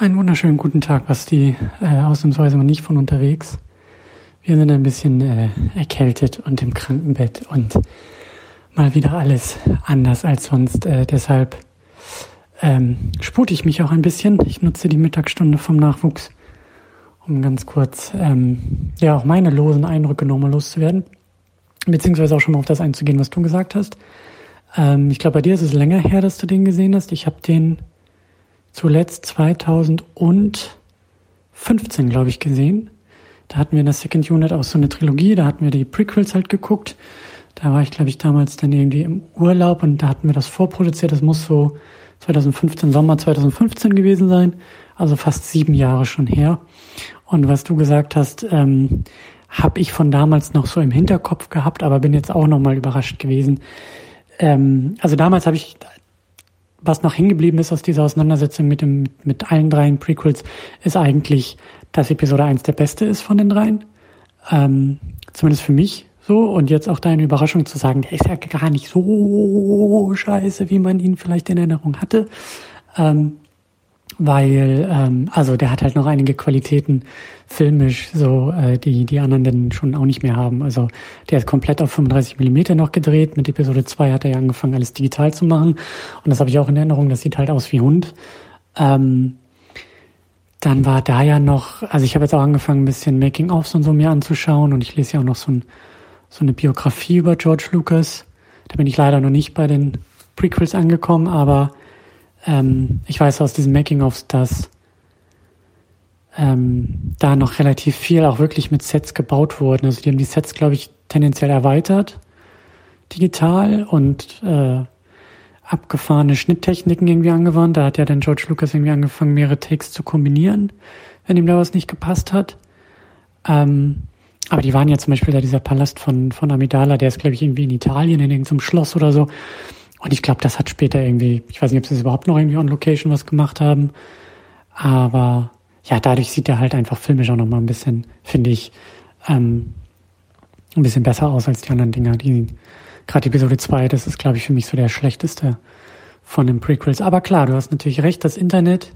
Einen wunderschönen guten Tag, Basti. Äh, ausnahmsweise mal nicht von unterwegs. Wir sind ein bisschen äh, erkältet und im Krankenbett und mal wieder alles anders als sonst. Äh, deshalb ähm, spute ich mich auch ein bisschen. Ich nutze die Mittagsstunde vom Nachwuchs, um ganz kurz ähm, ja auch meine losen Eindrücke nochmal loszuwerden. Beziehungsweise auch schon mal auf das einzugehen, was du gesagt hast. Ähm, ich glaube, bei dir ist es länger her, dass du den gesehen hast. Ich habe den zuletzt 2015, glaube ich, gesehen. Da hatten wir in der Second Unit auch so eine Trilogie, da hatten wir die Prequels halt geguckt. Da war ich, glaube ich, damals dann irgendwie im Urlaub und da hatten wir das vorproduziert. Das muss so 2015, Sommer 2015 gewesen sein. Also fast sieben Jahre schon her. Und was du gesagt hast, ähm, habe ich von damals noch so im Hinterkopf gehabt, aber bin jetzt auch nochmal überrascht gewesen. Ähm, also damals habe ich was noch hingeblieben ist aus dieser Auseinandersetzung mit dem, mit allen dreien Prequels, ist eigentlich, dass Episode 1 der beste ist von den dreien. Ähm, zumindest für mich so. Und jetzt auch deine Überraschung zu sagen, der ist ja gar nicht so scheiße, wie man ihn vielleicht in Erinnerung hatte. Ähm, weil, ähm, also der hat halt noch einige Qualitäten filmisch, so äh, die die anderen dann schon auch nicht mehr haben. Also der ist komplett auf 35 Millimeter noch gedreht. Mit Episode 2 hat er ja angefangen, alles digital zu machen. Und das habe ich auch in Erinnerung, das sieht halt aus wie Hund. Ähm, dann war da ja noch, also ich habe jetzt auch angefangen, ein bisschen Making-ofs und so mir anzuschauen und ich lese ja auch noch so, ein, so eine Biografie über George Lucas. Da bin ich leider noch nicht bei den Prequels angekommen, aber ähm, ich weiß aus diesen Making-ofs, dass ähm, da noch relativ viel auch wirklich mit Sets gebaut wurden. Also die haben die Sets, glaube ich, tendenziell erweitert, digital und äh, abgefahrene Schnitttechniken irgendwie angewandt. Da hat ja dann George Lucas irgendwie angefangen, mehrere Takes zu kombinieren, wenn ihm da was nicht gepasst hat. Ähm, aber die waren ja zum Beispiel da dieser Palast von, von Amidala, der ist, glaube ich, irgendwie in Italien, in irgendeinem Schloss oder so. Und ich glaube, das hat später irgendwie, ich weiß nicht, ob sie es überhaupt noch irgendwie on Location was gemacht haben. Aber ja, dadurch sieht er halt einfach filmisch auch nochmal ein bisschen, finde ich, ähm, ein bisschen besser aus als die anderen Dinger. Die, gerade Episode 2, das ist, glaube ich, für mich so der schlechteste von den Prequels. Aber klar, du hast natürlich recht, das Internet,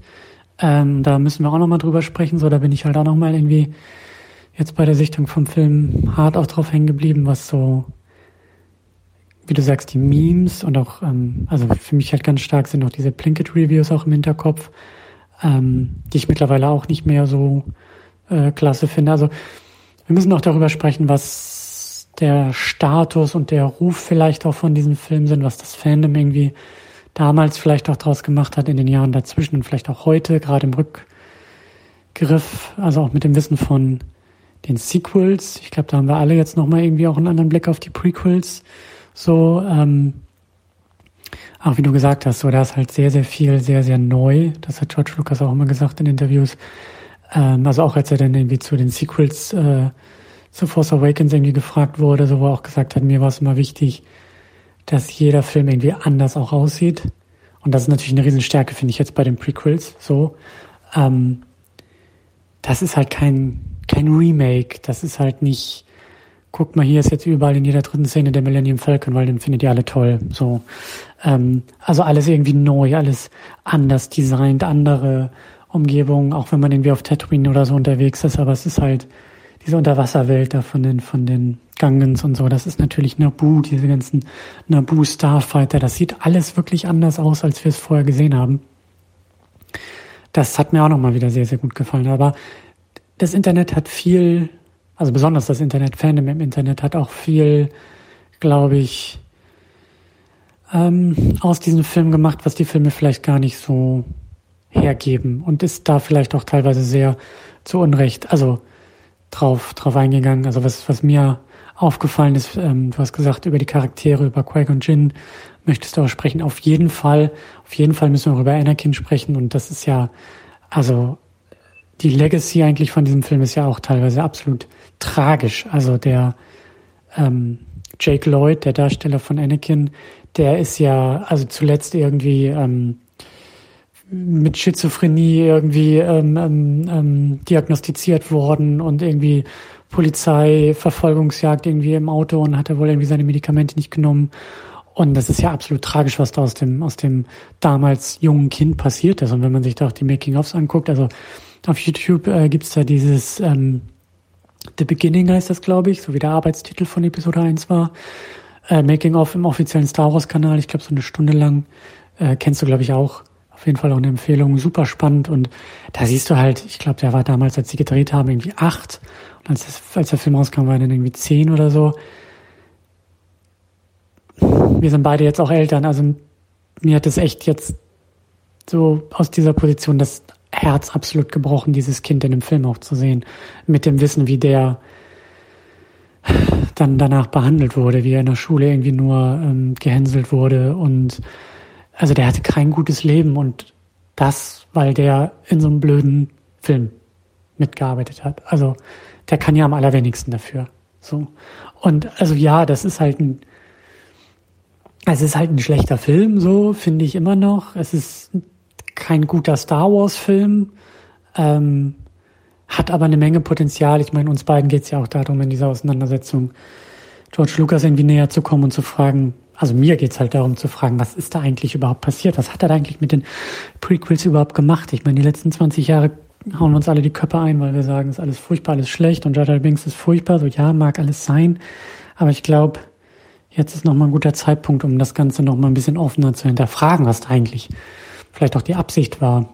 ähm, da müssen wir auch nochmal drüber sprechen. So, da bin ich halt auch nochmal irgendwie jetzt bei der Sichtung vom Film hart auch drauf hängen geblieben, was so wie du sagst, die Memes und auch, ähm, also für mich halt ganz stark sind auch diese Plinkett-Reviews auch im Hinterkopf, ähm, die ich mittlerweile auch nicht mehr so äh, klasse finde. Also wir müssen auch darüber sprechen, was der Status und der Ruf vielleicht auch von diesem Film sind, was das Fandom irgendwie damals vielleicht auch draus gemacht hat in den Jahren dazwischen und vielleicht auch heute, gerade im Rückgriff, also auch mit dem Wissen von den Sequels. Ich glaube, da haben wir alle jetzt nochmal irgendwie auch einen anderen Blick auf die Prequels. So, ähm, auch wie du gesagt hast, so da ist halt sehr, sehr viel, sehr, sehr neu. Das hat George Lucas auch immer gesagt in Interviews. Ähm, also auch als er dann irgendwie zu den Sequels äh, zu Force Awakens irgendwie gefragt wurde, so wo er auch gesagt hat, mir war es immer wichtig, dass jeder Film irgendwie anders auch aussieht. Und das ist natürlich eine Riesenstärke, finde ich jetzt bei den Prequels. So, ähm, das ist halt kein kein Remake. Das ist halt nicht guckt mal, hier ist jetzt überall in jeder dritten Szene der Millennium Falcon, weil den findet ihr alle toll. So, ähm, also alles irgendwie neu, alles anders designt, andere Umgebungen, auch wenn man irgendwie auf Tatooine oder so unterwegs ist, aber es ist halt diese Unterwasserwelt da von den, von den Gangens und so, das ist natürlich Naboo, diese ganzen Naboo Starfighter, das sieht alles wirklich anders aus, als wir es vorher gesehen haben. Das hat mir auch nochmal wieder sehr, sehr gut gefallen, aber das Internet hat viel also besonders das Internet-Fandom im Internet hat auch viel, glaube ich, ähm, aus diesem Film gemacht, was die Filme vielleicht gar nicht so hergeben und ist da vielleicht auch teilweise sehr zu Unrecht, also drauf, drauf eingegangen. Also was, was mir aufgefallen ist, ähm, du hast gesagt, über die Charaktere, über Quake und Jin möchtest du auch sprechen. Auf jeden Fall, auf jeden Fall müssen wir über Anakin sprechen und das ist ja, also die Legacy eigentlich von diesem Film ist ja auch teilweise absolut tragisch. Also der ähm, Jake Lloyd, der Darsteller von Anakin, der ist ja also zuletzt irgendwie ähm, mit Schizophrenie irgendwie ähm, ähm, ähm, diagnostiziert worden und irgendwie Polizei, Verfolgungsjagd irgendwie im Auto und hat er wohl irgendwie seine Medikamente nicht genommen Und das ist ja absolut tragisch, was da aus dem, aus dem damals jungen Kind passiert ist. Und wenn man sich da auch die Making-ofs anguckt, also auf YouTube äh, gibt's da dieses ähm, The Beginning heißt das, glaube ich, so wie der Arbeitstitel von Episode 1 war. Äh, Making-of im offiziellen Star Wars-Kanal, ich glaube so eine Stunde lang. Äh, kennst du, glaube ich, auch. Auf jeden Fall auch eine Empfehlung, super spannend. Und da siehst du halt, ich glaube, der war damals, als sie gedreht haben, irgendwie acht. Und als, das, als der Film rauskam, war er dann irgendwie zehn oder so wir sind beide jetzt auch Eltern, also mir hat es echt jetzt so aus dieser Position das Herz absolut gebrochen, dieses Kind in dem Film auch zu sehen. Mit dem Wissen, wie der dann danach behandelt wurde, wie er in der Schule irgendwie nur ähm, gehänselt wurde und also der hatte kein gutes Leben und das, weil der in so einem blöden Film mitgearbeitet hat. Also der kann ja am allerwenigsten dafür. So. Und also ja, das ist halt ein es ist halt ein schlechter Film, so finde ich immer noch. Es ist kein guter Star Wars-Film, ähm, hat aber eine Menge Potenzial. Ich meine, uns beiden geht es ja auch darum, in dieser Auseinandersetzung George Lucas irgendwie näher zu kommen und zu fragen, also mir geht es halt darum zu fragen, was ist da eigentlich überhaupt passiert? Was hat er da eigentlich mit den Prequels überhaupt gemacht? Ich meine, die letzten 20 Jahre hauen uns alle die Köpfe ein, weil wir sagen, es ist alles furchtbar, alles schlecht und Jar Jar Binks ist furchtbar. So ja, mag alles sein, aber ich glaube, jetzt ist nochmal ein guter Zeitpunkt, um das Ganze nochmal ein bisschen offener zu hinterfragen, was da eigentlich vielleicht auch die Absicht war,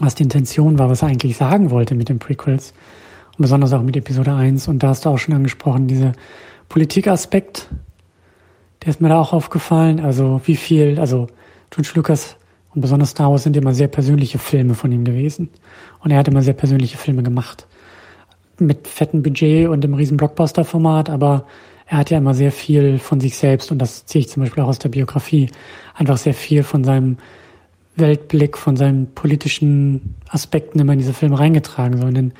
was die Intention war, was er eigentlich sagen wollte mit den Prequels und besonders auch mit Episode 1. Und da hast du auch schon angesprochen, diese Politikaspekt, der ist mir da auch aufgefallen. Also wie viel, also George Lucas und besonders Star Wars sind immer sehr persönliche Filme von ihm gewesen. Und er hat immer sehr persönliche Filme gemacht. Mit fettem Budget und im riesen Blockbuster-Format, aber er hat ja immer sehr viel von sich selbst, und das ziehe ich zum Beispiel auch aus der Biografie, einfach sehr viel von seinem Weltblick, von seinen politischen Aspekten immer in diese Filme reingetragen. So in den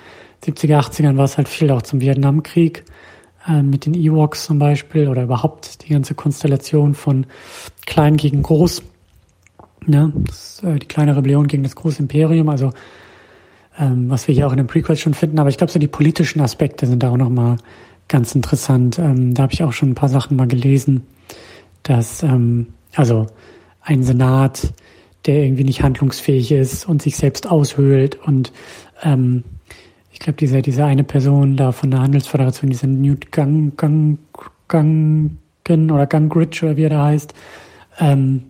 70er, 80ern war es halt viel auch zum Vietnamkrieg, äh, mit den Ewoks zum Beispiel, oder überhaupt die ganze Konstellation von klein gegen groß. Ja, das, äh, die kleine Rebellion gegen das große Imperium, also ähm, was wir hier auch in den Prequels schon finden, aber ich glaube, so die politischen Aspekte sind da auch nochmal ganz interessant. Ähm, da habe ich auch schon ein paar Sachen mal gelesen, dass ähm, also ein Senat, der irgendwie nicht handlungsfähig ist und sich selbst aushöhlt und ähm, ich glaube, diese, diese eine Person da von der Handelsföderation, dieser Newt Gang, Gang, Gangen oder Gangridge oder wie er da heißt, ähm,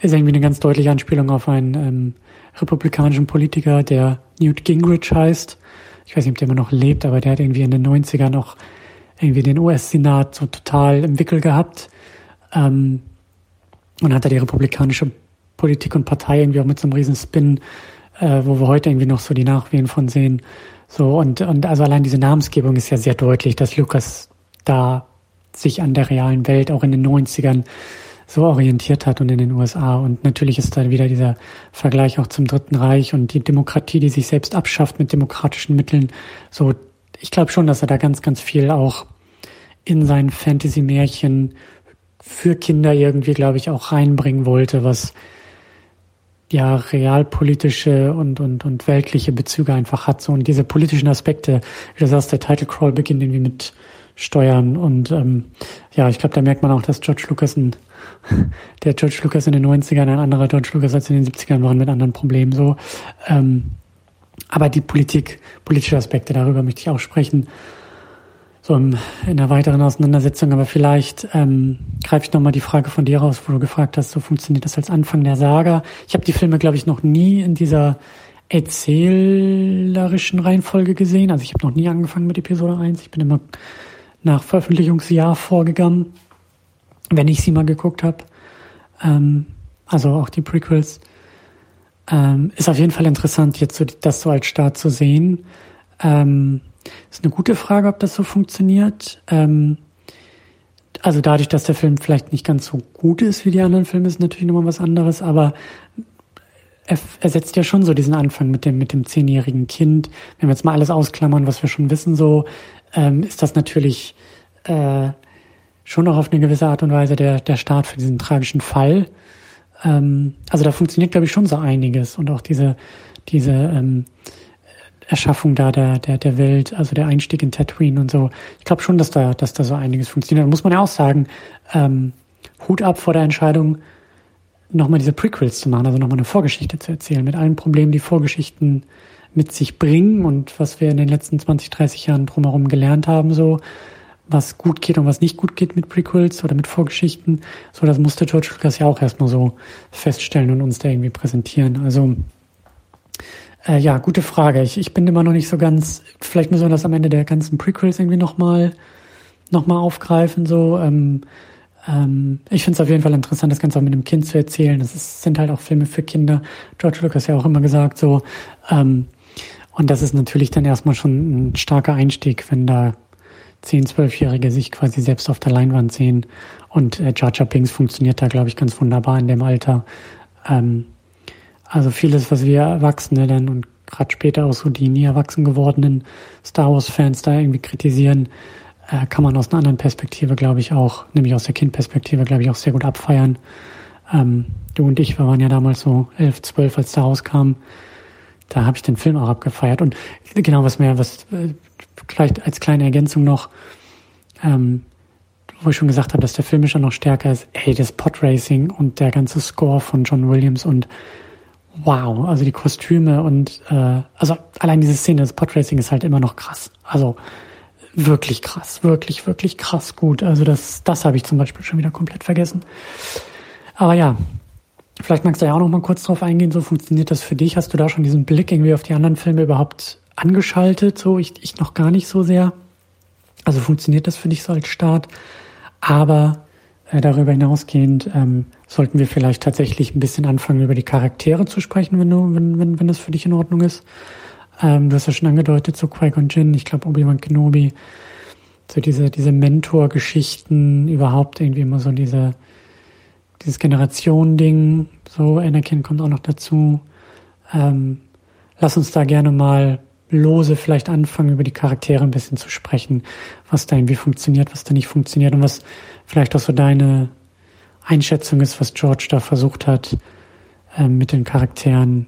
ist irgendwie eine ganz deutliche Anspielung auf einen ähm, republikanischen Politiker, der Newt Gingrich heißt. Ich weiß nicht, ob der immer noch lebt, aber der hat irgendwie in den 90ern noch irgendwie den US-Senat so total im Wickel gehabt. Ähm, und hat da die republikanische Politik und Partei irgendwie auch mit so einem riesen Spin, äh, wo wir heute irgendwie noch so die Nachwehen von sehen. So, und, und also allein diese Namensgebung ist ja sehr deutlich, dass Lukas da sich an der realen Welt auch in den 90ern so orientiert hat und in den USA. Und natürlich ist da wieder dieser Vergleich auch zum Dritten Reich und die Demokratie, die sich selbst abschafft mit demokratischen Mitteln. So, ich glaube schon, dass er da ganz, ganz viel auch in sein Fantasy-Märchen für Kinder irgendwie, glaube ich, auch reinbringen wollte, was ja realpolitische und, und, und weltliche Bezüge einfach hat. So, und diese politischen Aspekte, wie du sagst, der Title Crawl beginnt irgendwie mit Steuern und ähm, ja, ich glaube, da merkt man auch, dass George Lucas ein, der George Lucas in den 90ern ein anderer George Lucas als in den 70ern waren mit anderen Problemen so. Ähm, aber die Politik, politische Aspekte, darüber möchte ich auch sprechen. So in einer weiteren Auseinandersetzung, aber vielleicht ähm, greife ich nochmal die Frage von dir raus, wo du gefragt hast, so funktioniert das als Anfang der Saga. Ich habe die Filme, glaube ich, noch nie in dieser erzählerischen Reihenfolge gesehen. Also ich habe noch nie angefangen mit Episode 1. Ich bin immer nach Veröffentlichungsjahr vorgegangen, wenn ich sie mal geguckt habe. Ähm, also auch die Prequels. Ähm, ist auf jeden Fall interessant, jetzt so, das so als Start zu sehen. Ähm, ist eine gute Frage, ob das so funktioniert. Ähm, also dadurch, dass der Film vielleicht nicht ganz so gut ist wie die anderen Filme, ist natürlich nochmal was anderes, aber er, er setzt ja schon so diesen Anfang mit dem, mit dem zehnjährigen Kind. Wenn wir jetzt mal alles ausklammern, was wir schon wissen, so, ähm, ist das natürlich äh, schon auch auf eine gewisse Art und Weise der, der Start für diesen tragischen Fall. Ähm, also da funktioniert, glaube ich, schon so einiges und auch diese, diese ähm, Erschaffung da der, der, der Welt, also der Einstieg in Tatooine und so. Ich glaube schon, dass da, dass da so einiges funktioniert. Da muss man ja auch sagen, ähm, Hut ab vor der Entscheidung, nochmal diese Prequels zu machen, also nochmal eine Vorgeschichte zu erzählen, mit allen Problemen, die Vorgeschichten mit sich bringen und was wir in den letzten 20, 30 Jahren drumherum gelernt haben, so was gut geht und was nicht gut geht mit Prequels oder mit Vorgeschichten. So, das musste George Lucas ja auch erstmal so feststellen und uns da irgendwie präsentieren. Also äh, ja, gute Frage. Ich, ich bin immer noch nicht so ganz, vielleicht müssen wir das am Ende der ganzen Prequels irgendwie nochmal noch mal aufgreifen. So, ähm, ähm, ich finde es auf jeden Fall interessant, das Ganze auch mit einem Kind zu erzählen. Das ist, sind halt auch Filme für Kinder. George Lucas ja auch immer gesagt, so, ähm, und das ist natürlich dann erstmal schon ein starker Einstieg, wenn da 10-, 12-Jährige sich quasi selbst auf der Leinwand sehen. Und äh, Jar Jar Binks funktioniert da, glaube ich, ganz wunderbar in dem Alter. Ähm, also vieles, was wir Erwachsene dann und gerade später auch so die nie erwachsen gewordenen Star Wars-Fans da irgendwie kritisieren, äh, kann man aus einer anderen Perspektive, glaube ich, auch, nämlich aus der Kindperspektive, glaube ich, auch sehr gut abfeiern. Ähm, du und ich, wir waren ja damals so elf, zwölf, als der rauskam da habe ich den Film auch abgefeiert. Und genau, was mir, was äh, vielleicht als kleine Ergänzung noch, ähm, wo ich schon gesagt habe, dass der Film schon noch stärker ist, ey, das Podracing und der ganze Score von John Williams und wow, also die Kostüme und äh, also allein diese Szene des Podracing ist halt immer noch krass. Also wirklich krass, wirklich, wirklich krass gut. Also das, das habe ich zum Beispiel schon wieder komplett vergessen. Aber ja, Vielleicht magst du ja auch noch mal kurz drauf eingehen, so funktioniert das für dich? Hast du da schon diesen Blick irgendwie auf die anderen Filme überhaupt angeschaltet? So, ich, ich noch gar nicht so sehr. Also funktioniert das für dich so als Start? Aber darüber hinausgehend ähm, sollten wir vielleicht tatsächlich ein bisschen anfangen, über die Charaktere zu sprechen, wenn du, wenn, wenn, wenn das für dich in Ordnung ist. Ähm, du hast ja schon angedeutet, so Qui-Gon Jinn, ich glaube Obi-Wan Kenobi, so diese, diese Mentor-Geschichten, überhaupt irgendwie immer so diese, dieses Generationending, so Anakin kommt auch noch dazu. Ähm, lass uns da gerne mal lose vielleicht anfangen, über die Charaktere ein bisschen zu sprechen, was da irgendwie funktioniert, was da nicht funktioniert und was vielleicht auch so deine Einschätzung ist, was George da versucht hat, ähm, mit den Charakteren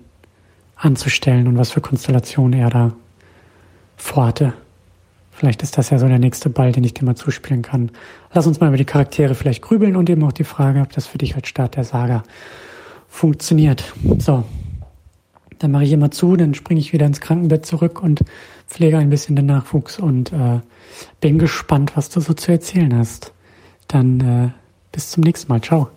anzustellen und was für Konstellationen er da vorhatte. Vielleicht ist das ja so der nächste Ball, den ich dir mal zuspielen kann. Lass uns mal über die Charaktere vielleicht grübeln und eben auch die Frage, ob das für dich als Start der Saga funktioniert. So, dann mache ich immer zu, dann springe ich wieder ins Krankenbett zurück und pflege ein bisschen den Nachwuchs und äh, bin gespannt, was du so zu erzählen hast. Dann äh, bis zum nächsten Mal. Ciao.